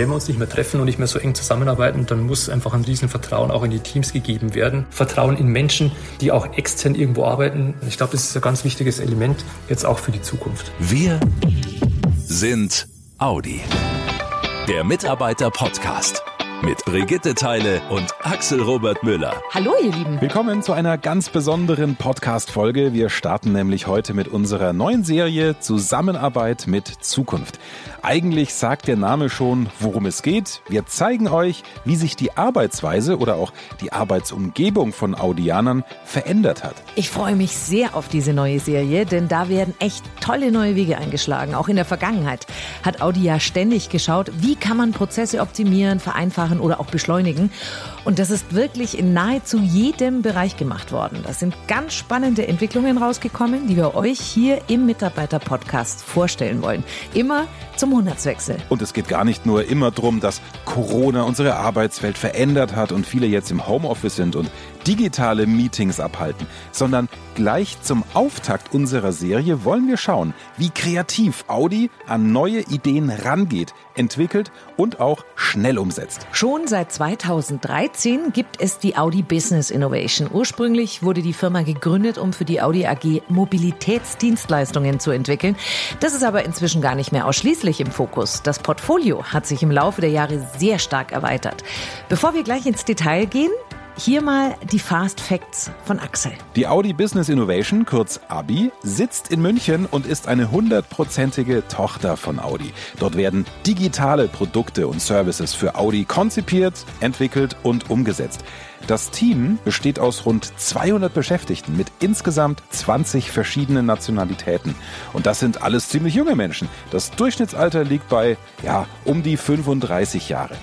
wenn wir uns nicht mehr treffen und nicht mehr so eng zusammenarbeiten, dann muss einfach ein Riesenvertrauen auch in die Teams gegeben werden. Vertrauen in Menschen, die auch extern irgendwo arbeiten. Ich glaube, das ist ein ganz wichtiges Element jetzt auch für die Zukunft. Wir sind Audi. Der Mitarbeiter-Podcast mit Brigitte Teile und Axel Robert Müller. Hallo, ihr Lieben. Willkommen zu einer ganz besonderen Podcast-Folge. Wir starten nämlich heute mit unserer neuen Serie Zusammenarbeit mit Zukunft. Eigentlich sagt der Name schon, worum es geht. Wir zeigen euch, wie sich die Arbeitsweise oder auch die Arbeitsumgebung von Audianern verändert hat. Ich freue mich sehr auf diese neue Serie, denn da werden echt tolle neue Wege eingeschlagen. Auch in der Vergangenheit hat Audi ja ständig geschaut, wie kann man Prozesse optimieren, vereinfachen oder auch beschleunigen. Und das ist wirklich in nahezu jedem Bereich gemacht worden. Da sind ganz spannende Entwicklungen rausgekommen, die wir euch hier im Mitarbeiter-Podcast vorstellen wollen. Immer zum Monatswechsel. Und es geht gar nicht nur immer darum, dass Corona unsere Arbeitswelt verändert hat und viele jetzt im Homeoffice sind und digitale Meetings abhalten, sondern gleich zum Auftakt unserer Serie wollen wir schauen, wie kreativ Audi an neue Ideen rangeht, entwickelt und auch schnell umsetzt. Schon seit 2013 gibt es die Audi Business Innovation. Ursprünglich wurde die Firma gegründet, um für die Audi AG Mobilitätsdienstleistungen zu entwickeln. Das ist aber inzwischen gar nicht mehr ausschließlich im Fokus. Das Portfolio hat sich im Laufe der Jahre sehr stark erweitert. Bevor wir gleich ins Detail gehen, hier mal die Fast Facts von Axel. Die Audi Business Innovation, kurz ABI, sitzt in München und ist eine hundertprozentige Tochter von Audi. Dort werden digitale Produkte und Services für Audi konzipiert, entwickelt und umgesetzt. Das Team besteht aus rund 200 Beschäftigten mit insgesamt 20 verschiedenen Nationalitäten. Und das sind alles ziemlich junge Menschen. Das Durchschnittsalter liegt bei, ja, um die 35 Jahre.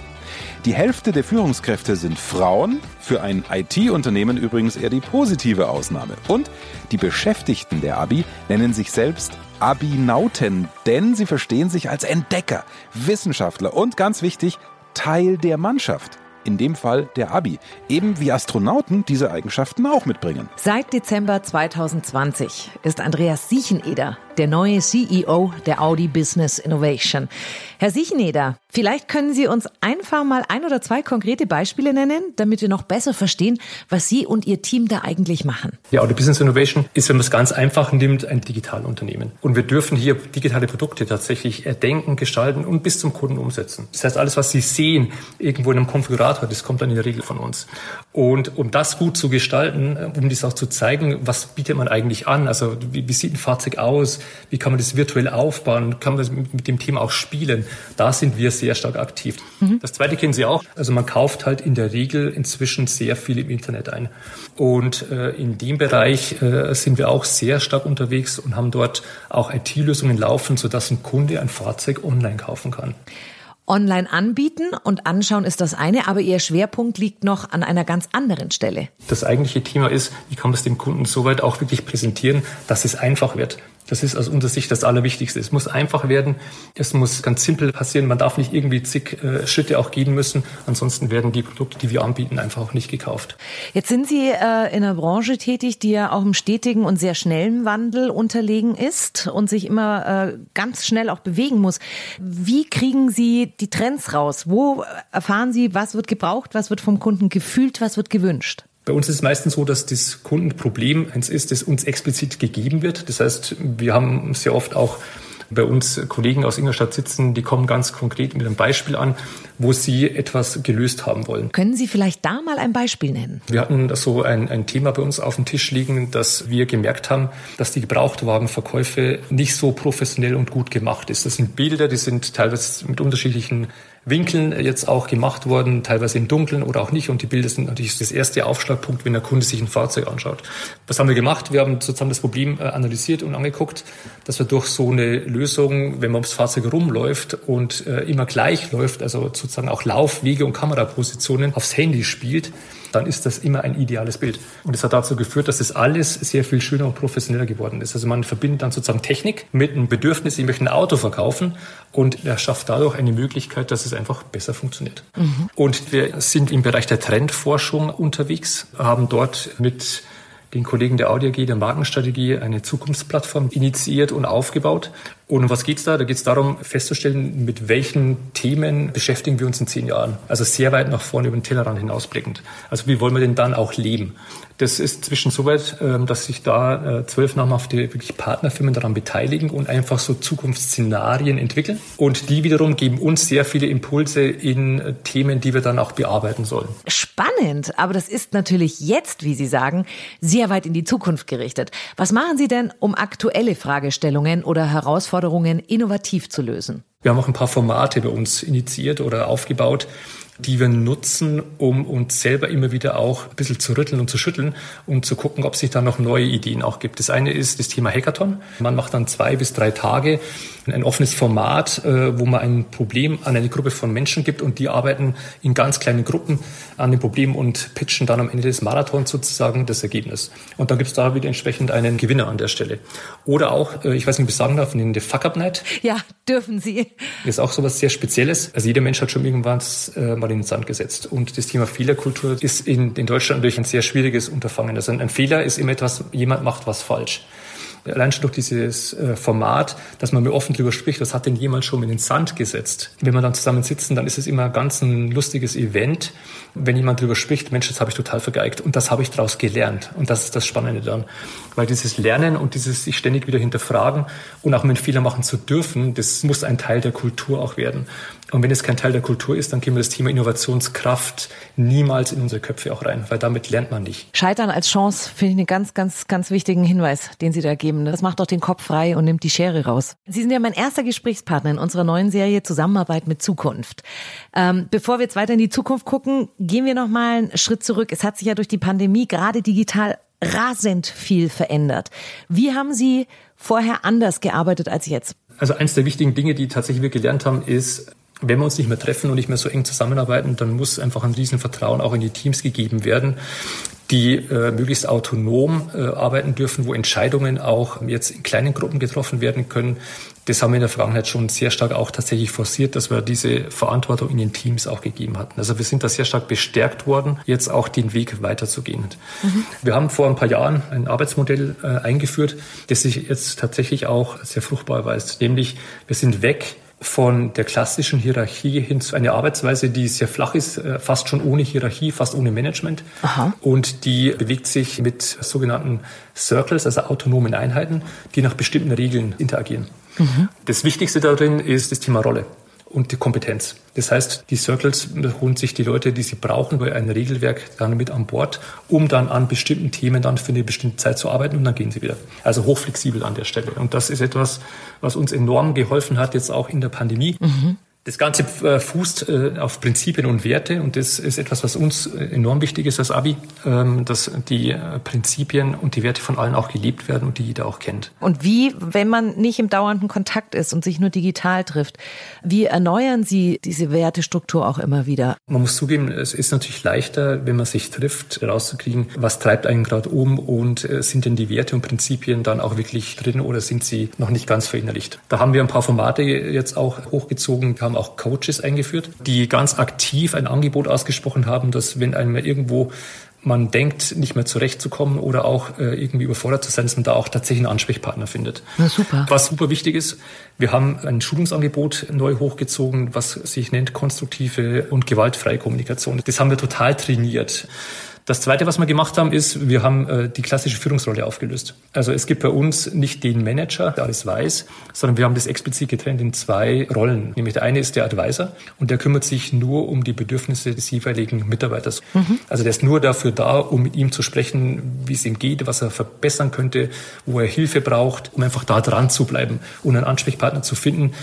Die Hälfte der Führungskräfte sind Frauen, für ein IT-Unternehmen übrigens eher die positive Ausnahme. Und die Beschäftigten der Abi nennen sich selbst Abinauten, denn sie verstehen sich als Entdecker, Wissenschaftler und ganz wichtig, Teil der Mannschaft in dem Fall der Abi, eben wie Astronauten diese Eigenschaften auch mitbringen. Seit Dezember 2020 ist Andreas Siecheneder der neue CEO der Audi Business Innovation. Herr Siecheneder, vielleicht können Sie uns einfach mal ein oder zwei konkrete Beispiele nennen, damit wir noch besser verstehen, was Sie und Ihr Team da eigentlich machen. Die Audi Business Innovation ist, wenn man es ganz einfach nimmt, ein Digitalunternehmen. Und wir dürfen hier digitale Produkte tatsächlich erdenken, gestalten und bis zum Kunden umsetzen. Das heißt, alles, was Sie sehen, irgendwo in einem Konfigurator, das kommt dann in der Regel von uns. Und um das gut zu gestalten, um dies auch zu zeigen, was bietet man eigentlich an? Also wie, wie sieht ein Fahrzeug aus? Wie kann man das virtuell aufbauen? Kann man das mit dem Thema auch spielen? Da sind wir sehr stark aktiv. Mhm. Das zweite kennen Sie auch. Also man kauft halt in der Regel inzwischen sehr viel im Internet ein. Und äh, in dem Bereich äh, sind wir auch sehr stark unterwegs und haben dort auch IT-Lösungen laufen, sodass ein Kunde ein Fahrzeug online kaufen kann. Online anbieten und anschauen ist das eine, aber Ihr Schwerpunkt liegt noch an einer ganz anderen Stelle. Das eigentliche Thema ist, wie kann man es dem Kunden so weit auch wirklich präsentieren, dass es einfach wird. Das ist aus unserer Sicht das Allerwichtigste. Es muss einfach werden. Es muss ganz simpel passieren. Man darf nicht irgendwie zig äh, Schritte auch gehen müssen. Ansonsten werden die Produkte, die wir anbieten, einfach auch nicht gekauft. Jetzt sind Sie äh, in einer Branche tätig, die ja auch im stetigen und sehr schnellen Wandel unterlegen ist und sich immer äh, ganz schnell auch bewegen muss. Wie kriegen Sie die Trends raus? Wo erfahren Sie, was wird gebraucht, was wird vom Kunden gefühlt, was wird gewünscht? Bei uns ist es meistens so, dass das Kundenproblem eins ist, das uns explizit gegeben wird. Das heißt, wir haben sehr oft auch bei uns Kollegen aus Ingolstadt sitzen, die kommen ganz konkret mit einem Beispiel an, wo sie etwas gelöst haben wollen. Können Sie vielleicht da mal ein Beispiel nennen? Wir hatten so ein, ein Thema bei uns auf dem Tisch liegen, dass wir gemerkt haben, dass die Gebrauchtwagenverkäufe nicht so professionell und gut gemacht ist. Das sind Bilder, die sind teilweise mit unterschiedlichen Winkeln jetzt auch gemacht worden, teilweise im Dunkeln oder auch nicht. Und die Bilder sind natürlich das erste Aufschlagpunkt, wenn der Kunde sich ein Fahrzeug anschaut. Was haben wir gemacht? Wir haben sozusagen das Problem äh, analysiert und angeguckt, dass wir durch so eine Lösung, wenn man ums Fahrzeug rumläuft und äh, immer gleich läuft, also sozusagen auch Laufwege und Kamerapositionen aufs Handy spielt, dann ist das immer ein ideales Bild. Und das hat dazu geführt, dass das alles sehr viel schöner und professioneller geworden ist. Also man verbindet dann sozusagen Technik mit einem Bedürfnis, ich möchte ein Auto verkaufen und er schafft dadurch eine Möglichkeit, dass es einfach besser funktioniert. Mhm. Und wir sind im Bereich der Trendforschung unterwegs, haben dort mit den Kollegen der Audi AG der Markenstrategie eine Zukunftsplattform initiiert und aufgebaut, Und um was geht's da? Da geht's darum, festzustellen, mit welchen Themen beschäftigen wir uns in zehn Jahren. Also sehr weit nach vorne über den Tellerrand hinausblickend. Also wie wollen wir denn dann auch leben? Das ist zwischen soweit, ähm, dass sich da äh, zwölf namhafte wirklich Partnerfirmen daran beteiligen und einfach so Zukunftsszenarien entwickeln. Und die wiederum geben uns sehr viele Impulse in äh, Themen, die wir dann auch bearbeiten sollen. Spannend, aber das ist natürlich jetzt, wie Sie sagen, sehr weit in die Zukunft gerichtet. Was machen Sie denn, um aktuelle Fragestellungen oder Herausforderungen innovativ zu lösen? Wir haben auch ein paar Formate bei uns initiiert oder aufgebaut, die wir nutzen, um uns selber immer wieder auch ein bisschen zu rütteln und zu schütteln und zu gucken, ob sich da noch neue Ideen auch gibt. Das eine ist das Thema Hackathon. Man macht dann zwei bis drei Tage ein offenes Format, äh, wo man ein Problem an eine Gruppe von Menschen gibt und die arbeiten in ganz kleinen Gruppen an dem Problem und pitchen dann am Ende des Marathons sozusagen das Ergebnis. Und dann gibt es da wieder entsprechend einen Gewinner an der Stelle. Oder auch, äh, ich weiß nicht, ob ich sagen darf, in der Fuck Up Night. Ja, dürfen Sie. Das ist auch so was sehr Spezielles. Also jeder Mensch hat schon irgendwann äh, mal in den Sand gesetzt. Und das Thema Fehlerkultur ist in, in Deutschland natürlich ein sehr schwieriges Unterfangen. Also ein, ein Fehler ist immer etwas, jemand macht was falsch allein schon durch dieses äh, Format, dass man mir offen drüber spricht, was hat denn jemand schon in den Sand gesetzt? Wenn wir dann zusammen sitzen, dann ist es immer ganz ein lustiges Event, wenn jemand drüber spricht, Mensch, das habe ich total vergeigt und das habe ich daraus gelernt und das ist das Spannende dann, weil dieses Lernen und dieses sich ständig wieder hinterfragen und auch mit Fehler machen zu dürfen, das muss ein Teil der Kultur auch werden. Und wenn es kein Teil der Kultur ist, dann gehen wir das Thema Innovationskraft niemals in unsere Köpfe auch rein, weil damit lernt man nicht. Scheitern als Chance finde ich einen ganz, ganz, ganz wichtigen Hinweis, den Sie da geben. Das macht doch den Kopf frei und nimmt die Schere raus. Sie sind ja mein erster Gesprächspartner in unserer neuen Serie Zusammenarbeit mit Zukunft. Ähm, bevor wir jetzt weiter in die Zukunft gucken, gehen wir noch mal einen Schritt zurück. Es hat sich ja durch die Pandemie gerade digital rasend viel verändert. Wie haben Sie vorher anders gearbeitet als jetzt? Also eins der wichtigen Dinge, die tatsächlich wir gelernt haben, ist, wenn wir uns nicht mehr treffen und nicht mehr so eng zusammenarbeiten, dann muss einfach ein Riesenvertrauen auch in die Teams gegeben werden, die äh, möglichst autonom äh, arbeiten dürfen, wo Entscheidungen auch jetzt in kleinen Gruppen getroffen werden können. Das haben wir in der Vergangenheit schon sehr stark auch tatsächlich forciert, dass wir diese Verantwortung in den Teams auch gegeben hatten. Also wir sind da sehr stark bestärkt worden, jetzt auch den Weg weiterzugehen. Mhm. Wir haben vor ein paar Jahren ein Arbeitsmodell äh, eingeführt, das sich jetzt tatsächlich auch sehr fruchtbar erweist. Nämlich wir sind weg von der klassischen Hierarchie hin zu einer Arbeitsweise, die sehr flach ist, äh, fast schon ohne Hierarchie, fast ohne Management. Aha. Und die bewegt sich mit sogenannten Circles, also autonomen Einheiten, die nach bestimmten Regeln interagieren. Mhm. Das Wichtigste darin ist das Thema Rolle und die Kompetenz. Das heißt, die Circles holen sich die Leute, die sie brauchen, bei einem Regelwerk dann mit an Bord, um dann an bestimmten Themen dann für eine bestimmte Zeit zu arbeiten und dann gehen sie wieder. Also hochflexibel an der Stelle. Und das ist etwas, was uns enorm geholfen hat, jetzt auch in der Pandemie. Mhm. Das Ganze äh, fußt äh, auf Prinzipien und Werte und das ist etwas, was uns äh, enorm wichtig ist als Abi, ähm, dass die Prinzipien und die Werte von allen auch gelebt werden und die jeder auch kennt. Und wie, wenn man nicht im dauernden Kontakt ist und sich nur digital trifft, wie erneuern Sie diese Wertestruktur auch immer wieder? Man muss zugeben, es ist natürlich leichter, wenn man sich trifft, rauszukriegen, was treibt einen gerade um und sind denn die Werte und Prinzipien dann auch wirklich drin oder sind sie noch nicht ganz verinnerlicht. Da haben wir ein paar Formate jetzt auch hochgezogen, haben auch Coaches eingeführt, die ganz aktiv ein Angebot ausgesprochen haben, dass wenn einem irgendwo man denkt, nicht mehr zurechtzukommen oder auch äh, irgendwie überfordert zu sein, dass man da auch tatsächlich einen Ansprechpartner findet. Na super. Was super wichtig ist, wir haben ein Schulungsangebot neu hochgezogen, was sich nennt konstruktive und gewaltfreie Kommunikation. Das haben wir total trainiert. Das Zweite, was wir gemacht haben, ist, wir haben äh, die klassische Führungsrolle aufgelöst. Also es gibt bei uns nicht den Manager, der alles weiß, sondern wir haben das explizit getrennt in zwei Rollen. Nämlich der eine ist der Advisor und der kümmert sich nur um die Bedürfnisse des jeweiligen Mitarbeiters. Mhm. Also der ist nur dafür da, um mit ihm zu sprechen, wie es ihm geht, was er verbessern könnte, wo er Hilfe braucht, um einfach da dran zu bleiben und einen Ansprechpartner zu finden,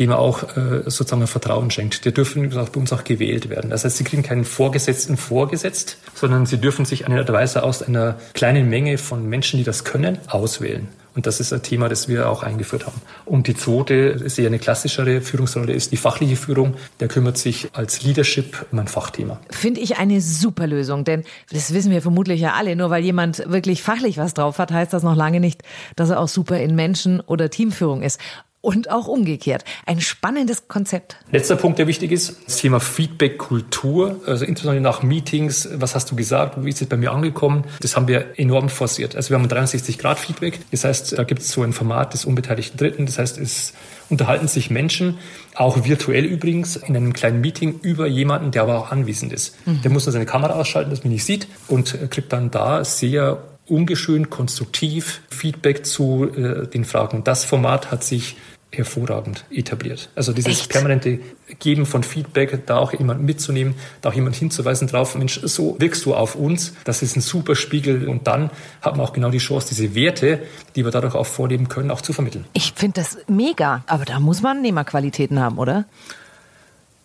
dem er auch äh, sozusagen Vertrauen schenkt. Die dürfen bei uns auch gewählt werden. Das heißt, sie kriegen keinen Vorgesetzten vorgesetzt, sondern sie dürfen sich einen Advisor aus einer kleinen Menge von Menschen, die das können, auswählen. Und das ist ein Thema, das wir auch eingeführt haben. Und die zweite, ist eher eine klassischere Führungsrolle, ist die fachliche Führung. Der kümmert sich als Leadership um ein Fachthema. Finde ich eine super Lösung, denn das wissen wir vermutlich ja alle. Nur weil jemand wirklich fachlich was drauf hat, heißt das noch lange nicht, dass er auch super in Menschen- oder Teamführung ist. Und auch umgekehrt. Ein spannendes Konzept. Letzter Punkt, der wichtig ist, das Thema Feedback-Kultur, also insbesondere nach Meetings. Was hast du gesagt? Wie ist es bei mir angekommen? Das haben wir enorm forciert. Also wir haben ein 360-Grad-Feedback. Das heißt, da gibt es so ein Format des unbeteiligten Dritten. Das heißt, es unterhalten sich Menschen, auch virtuell übrigens, in einem kleinen Meeting über jemanden, der aber auch anwesend ist. Mhm. Der muss dann seine Kamera ausschalten, dass man nicht sieht und kriegt dann da sehr ungeschönt, konstruktiv Feedback zu äh, den Fragen. Das Format hat sich hervorragend etabliert. Also dieses Echt? permanente Geben von Feedback, da auch jemanden mitzunehmen, da auch jemanden hinzuweisen drauf, Mensch, so wirkst du auf uns, das ist ein super Spiegel und dann hat man auch genau die Chance, diese Werte, die wir dadurch auch vorleben können, auch zu vermitteln. Ich finde das mega, aber da muss man Nehmerqualitäten haben, oder?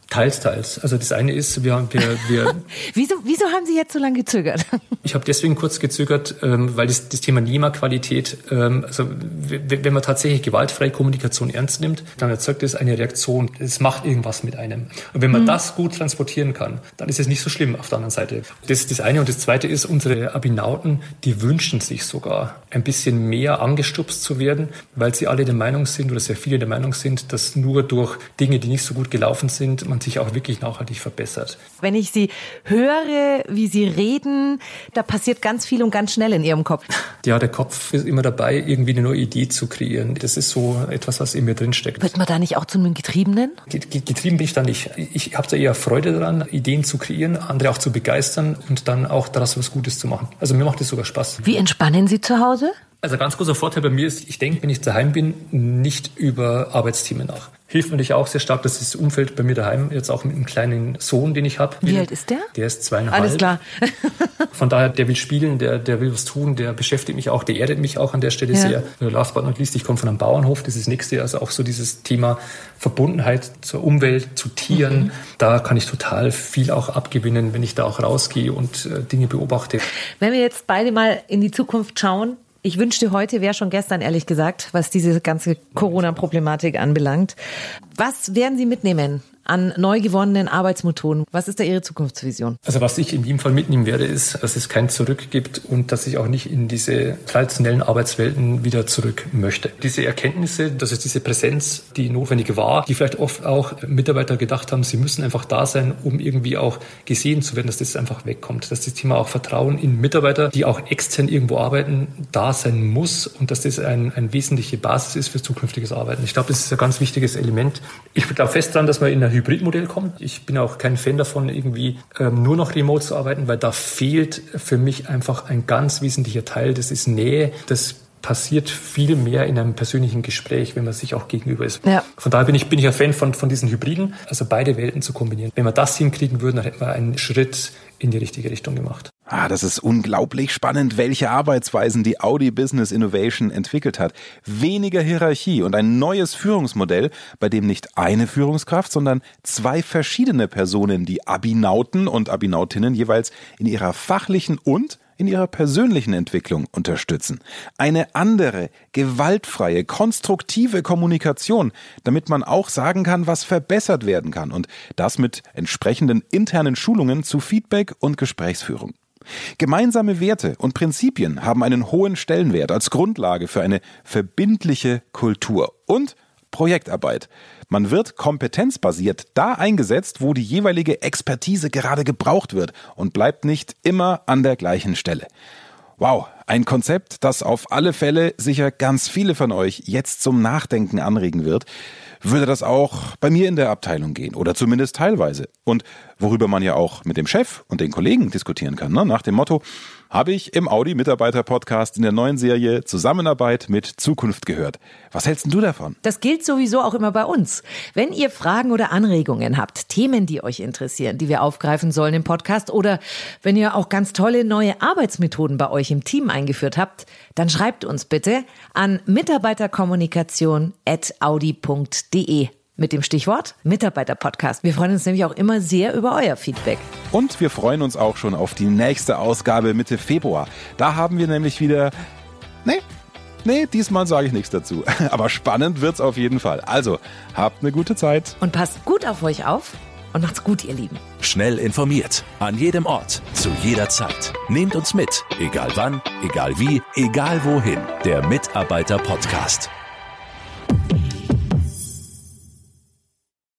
Teils, teils. Also das eine ist, wir, wir, wir wieso, wieso haben Sie jetzt so lange gezögert? ich habe deswegen kurz gezögert, ähm, weil das, das Thema NEMA-Qualität, ähm, also wenn man tatsächlich gewaltfreie Kommunikation ernst nimmt, dann erzeugt es eine Reaktion. Es macht irgendwas mit einem. Und wenn man mhm. das gut transportieren kann, dann ist es nicht so schlimm auf der anderen Seite. Das ist das eine. Und das zweite ist, unsere Abinauten, die wünschen sich sogar ein bisschen mehr angestupst zu werden, weil sie alle der Meinung sind oder sehr viele der Meinung sind, dass nur durch Dinge, die nicht so gut gelaufen sind, man sich auch wirklich nachhaltig verbessert. Wenn ich Sie höre, wie Sie reden, da passiert ganz viel und ganz schnell in Ihrem Kopf. Ja, der Kopf ist immer dabei, irgendwie eine neue Idee zu kreieren. Das ist so etwas, was in mir drinsteckt. Wird man da nicht auch zu einem Getriebenen? Getrieben bin ich da nicht. Ich habe da eher Freude daran, Ideen zu kreieren, andere auch zu begeistern und dann auch daraus was Gutes zu machen. Also mir macht es sogar Spaß. Wie entspannen Sie zu Hause? Also ganz großer Vorteil bei mir ist, ich denke, wenn ich daheim bin, nicht über Arbeitsthemen nach. Hilft mir natürlich auch sehr stark, dass das Umfeld bei mir daheim, jetzt auch mit einem kleinen Sohn, den ich habe. Wie alt ist der? Der ist zweieinhalb. Alles klar. Von daher, der will spielen, der, der will was tun, der beschäftigt mich auch, der erdet mich auch an der Stelle ja. sehr. Last but not least, ich komme von einem Bauernhof, das ist das nächste, also auch so dieses Thema Verbundenheit zur Umwelt, zu Tieren. Mhm. Da kann ich total viel auch abgewinnen, wenn ich da auch rausgehe und äh, Dinge beobachte. Wenn wir jetzt beide mal in die Zukunft schauen, ich wünschte, heute wäre schon gestern, ehrlich gesagt, was diese ganze Corona-Problematik anbelangt. Was werden Sie mitnehmen an neu gewonnenen Arbeitsmethoden? Was ist da Ihre Zukunftsvision? Also was ich in jedem Fall mitnehmen werde, ist, dass es kein Zurück gibt und dass ich auch nicht in diese traditionellen Arbeitswelten wieder zurück möchte. Diese Erkenntnisse, dass es diese Präsenz, die notwendig war, die vielleicht oft auch Mitarbeiter gedacht haben, sie müssen einfach da sein, um irgendwie auch gesehen zu werden, dass das einfach wegkommt. Dass das Thema auch Vertrauen in Mitarbeiter, die auch extern irgendwo arbeiten, da sein muss und dass das ein, eine wesentliche Basis ist für zukünftiges Arbeiten. Ich glaube, das ist ein ganz wichtiges Element. Ich glaube fest daran, dass wir in einer Hybridmodell kommt. Ich bin auch kein Fan davon, irgendwie ähm, nur noch remote zu arbeiten, weil da fehlt für mich einfach ein ganz wesentlicher Teil. Das ist Nähe. Das passiert viel mehr in einem persönlichen Gespräch, wenn man sich auch gegenüber ist. Ja. Von daher bin ich, bin ich ein Fan von, von diesen Hybriden, also beide Welten zu kombinieren. Wenn wir das hinkriegen würden, dann hätten wir einen Schritt in die richtige Richtung gemacht. Ah, das ist unglaublich spannend, welche Arbeitsweisen die Audi Business Innovation entwickelt hat. Weniger Hierarchie und ein neues Führungsmodell, bei dem nicht eine Führungskraft, sondern zwei verschiedene Personen, die Abinauten und Abinautinnen jeweils in ihrer fachlichen und in ihrer persönlichen Entwicklung unterstützen. Eine andere, gewaltfreie, konstruktive Kommunikation, damit man auch sagen kann, was verbessert werden kann und das mit entsprechenden internen Schulungen zu Feedback und Gesprächsführung. Gemeinsame Werte und Prinzipien haben einen hohen Stellenwert als Grundlage für eine verbindliche Kultur und Projektarbeit. Man wird kompetenzbasiert da eingesetzt, wo die jeweilige Expertise gerade gebraucht wird und bleibt nicht immer an der gleichen Stelle. Wow, ein Konzept, das auf alle Fälle sicher ganz viele von euch jetzt zum Nachdenken anregen wird. Würde das auch bei mir in der Abteilung gehen oder zumindest teilweise? Und worüber man ja auch mit dem Chef und den Kollegen diskutieren kann, ne? nach dem Motto, habe ich im Audi Mitarbeiter Podcast in der neuen Serie Zusammenarbeit mit Zukunft gehört. Was hältst du davon? Das gilt sowieso auch immer bei uns. Wenn ihr Fragen oder Anregungen habt, Themen, die euch interessieren, die wir aufgreifen sollen im Podcast oder wenn ihr auch ganz tolle neue Arbeitsmethoden bei euch im Team eingeführt habt, dann schreibt uns bitte an mitarbeiterkommunikation@audi.de mit dem Stichwort Mitarbeiter-Podcast. Wir freuen uns nämlich auch immer sehr über euer Feedback. Und wir freuen uns auch schon auf die nächste Ausgabe Mitte Februar. Da haben wir nämlich wieder. Nee, nee, diesmal sage ich nichts dazu. Aber spannend wird's auf jeden Fall. Also, habt eine gute Zeit. Und passt gut auf euch auf und macht's gut, ihr Lieben. Schnell informiert, an jedem Ort, zu jeder Zeit. Nehmt uns mit, egal wann, egal wie, egal wohin. Der Mitarbeiter-Podcast.